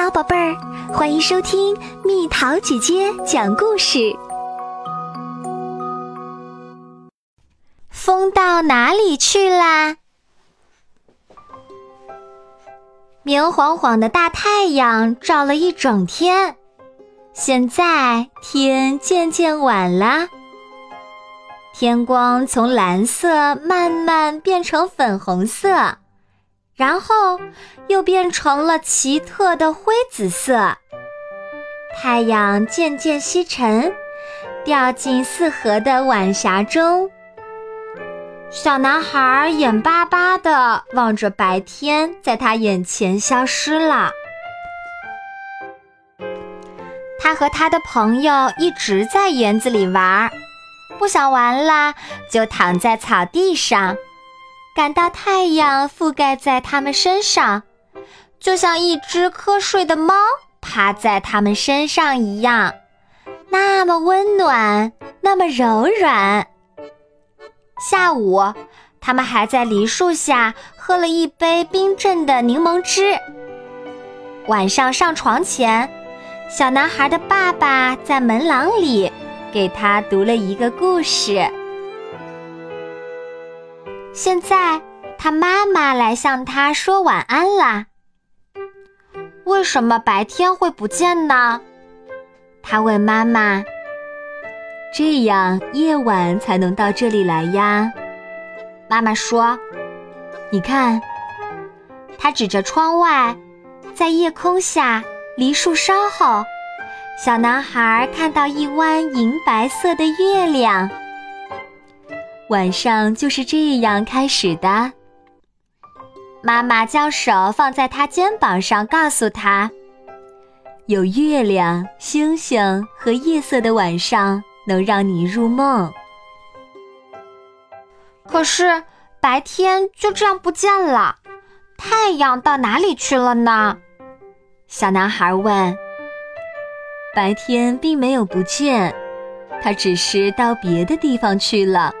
好，宝贝儿，欢迎收听蜜桃姐姐讲故事。风到哪里去啦？明晃晃的大太阳照了一整天，现在天渐渐晚了，天光从蓝色慢慢变成粉红色。然后又变成了奇特的灰紫色。太阳渐渐西沉，掉进四合的晚霞中。小男孩眼巴巴地望着白天在他眼前消失了。他和他的朋友一直在园子里玩，不想玩了就躺在草地上。感到太阳覆盖在他们身上，就像一只瞌睡的猫趴在他们身上一样，那么温暖，那么柔软。下午，他们还在梨树下喝了一杯冰镇的柠檬汁。晚上上床前，小男孩的爸爸在门廊里给他读了一个故事。现在，他妈妈来向他说晚安啦。为什么白天会不见呢？他问妈妈。这样夜晚才能到这里来呀。妈妈说：“你看。”他指着窗外，在夜空下，梨树梢后，小男孩看到一弯银白色的月亮。晚上就是这样开始的。妈妈将手放在他肩膀上，告诉他：“有月亮、星星和夜色的晚上，能让你入梦。”可是白天就这样不见了，太阳到哪里去了呢？小男孩问。白天并没有不见，他只是到别的地方去了。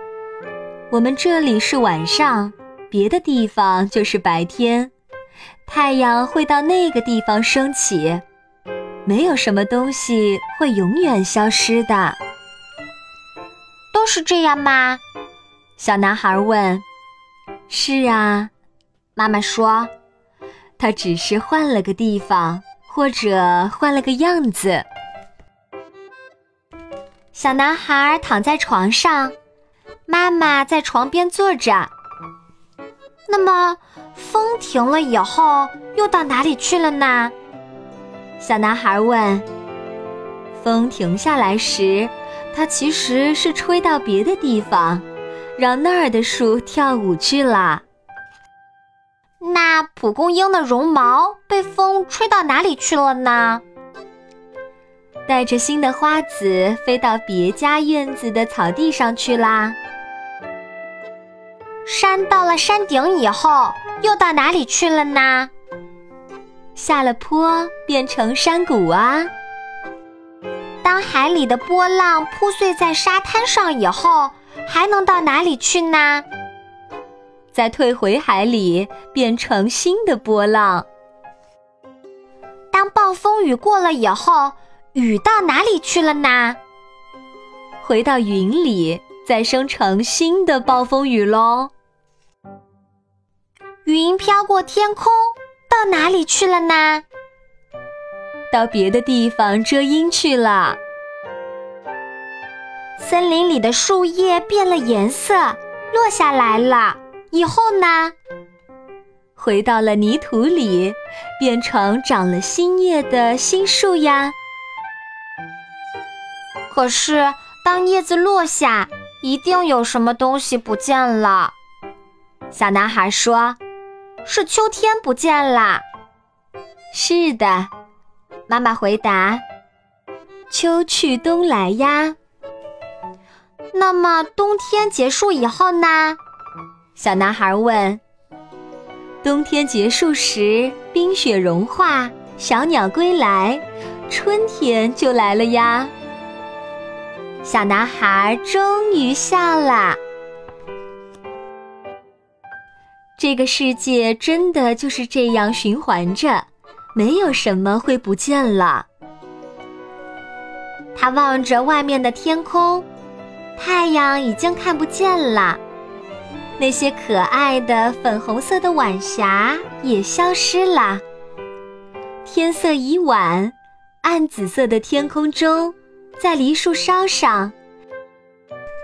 我们这里是晚上，别的地方就是白天，太阳会到那个地方升起，没有什么东西会永远消失的。都是这样吗？小男孩问。是啊，妈妈说，他只是换了个地方，或者换了个样子。小男孩躺在床上。妈妈在床边坐着。那么，风停了以后，又到哪里去了呢？小男孩问。风停下来时，它其实是吹到别的地方，让那儿的树跳舞去了。那蒲公英的绒毛被风吹到哪里去了呢？带着新的花籽飞到别家院子的草地上去啦。山到了山顶以后，又到哪里去了呢？下了坡变成山谷啊。当海里的波浪铺碎在沙滩上以后，还能到哪里去呢？再退回海里变成新的波浪。当暴风雨过了以后，雨到哪里去了呢？回到云里，再生成新的暴风雨喽。云飘过天空，到哪里去了呢？到别的地方遮阴去了。森林里的树叶变了颜色，落下来了。以后呢？回到了泥土里，变成长了新叶的新树呀。可是，当叶子落下，一定有什么东西不见了。小男孩说。是秋天不见啦。是的，妈妈回答。秋去冬来呀。那么冬天结束以后呢？小男孩问。冬天结束时，冰雪融化，小鸟归来，春天就来了呀。小男孩终于笑了。这个世界真的就是这样循环着，没有什么会不见了。他望着外面的天空，太阳已经看不见了，那些可爱的粉红色的晚霞也消失了。天色已晚，暗紫色的天空中，在梨树梢上，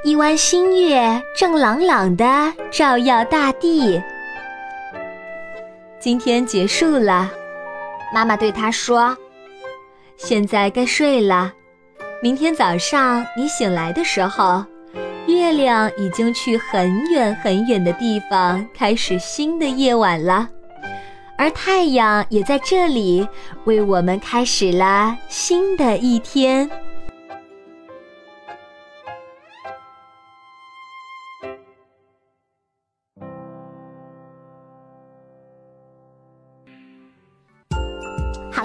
一弯新月正朗朗的照耀大地。今天结束了，妈妈对他说：“现在该睡了。明天早上你醒来的时候，月亮已经去很远很远的地方，开始新的夜晚了，而太阳也在这里为我们开始了新的一天。”